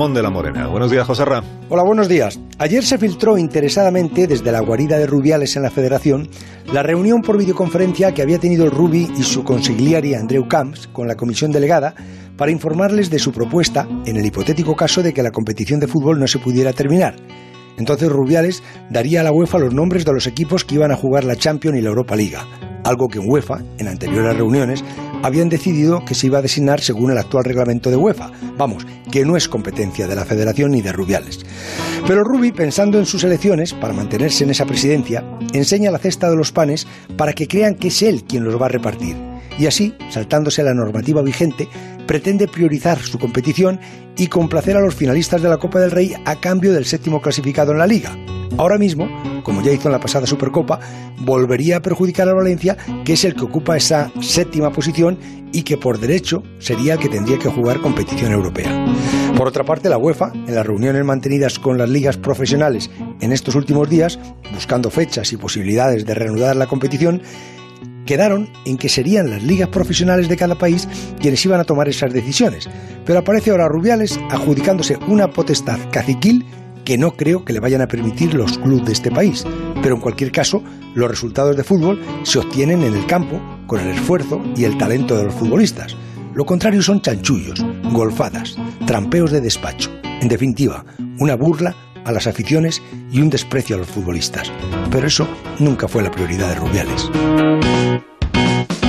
de la Morena. Buenos días, José Ra. Hola, buenos días. Ayer se filtró interesadamente desde la guarida de Rubiales en la Federación la reunión por videoconferencia que había tenido el Rubi y su consigliari Andreu Camps con la comisión delegada para informarles de su propuesta en el hipotético caso de que la competición de fútbol no se pudiera terminar. Entonces Rubiales daría a la UEFA los nombres de los equipos que iban a jugar la Champions y la Europa Liga, algo que en UEFA, en anteriores reuniones, habían decidido que se iba a designar según el actual reglamento de UEFA. Vamos, que no es competencia de la Federación ni de Rubiales. Pero Rubi, pensando en sus elecciones, para mantenerse en esa presidencia, enseña la cesta de los panes para que crean que es él quien los va a repartir. Y así, saltándose la normativa vigente, pretende priorizar su competición y complacer a los finalistas de la Copa del Rey a cambio del séptimo clasificado en la liga. Ahora mismo, como ya hizo en la pasada Supercopa, volvería a perjudicar a Valencia, que es el que ocupa esa séptima posición y que por derecho sería el que tendría que jugar competición europea. Por otra parte, la UEFA, en las reuniones mantenidas con las ligas profesionales en estos últimos días, buscando fechas y posibilidades de reanudar la competición, quedaron en que serían las ligas profesionales de cada país quienes iban a tomar esas decisiones. Pero aparece ahora Rubiales adjudicándose una potestad caciquil que no creo que le vayan a permitir los clubes de este país. Pero en cualquier caso, los resultados de fútbol se obtienen en el campo con el esfuerzo y el talento de los futbolistas. Lo contrario son chanchullos, golfadas, trampeos de despacho. En definitiva, una burla a las aficiones y un desprecio a los futbolistas. Pero eso nunca fue la prioridad de Rubiales.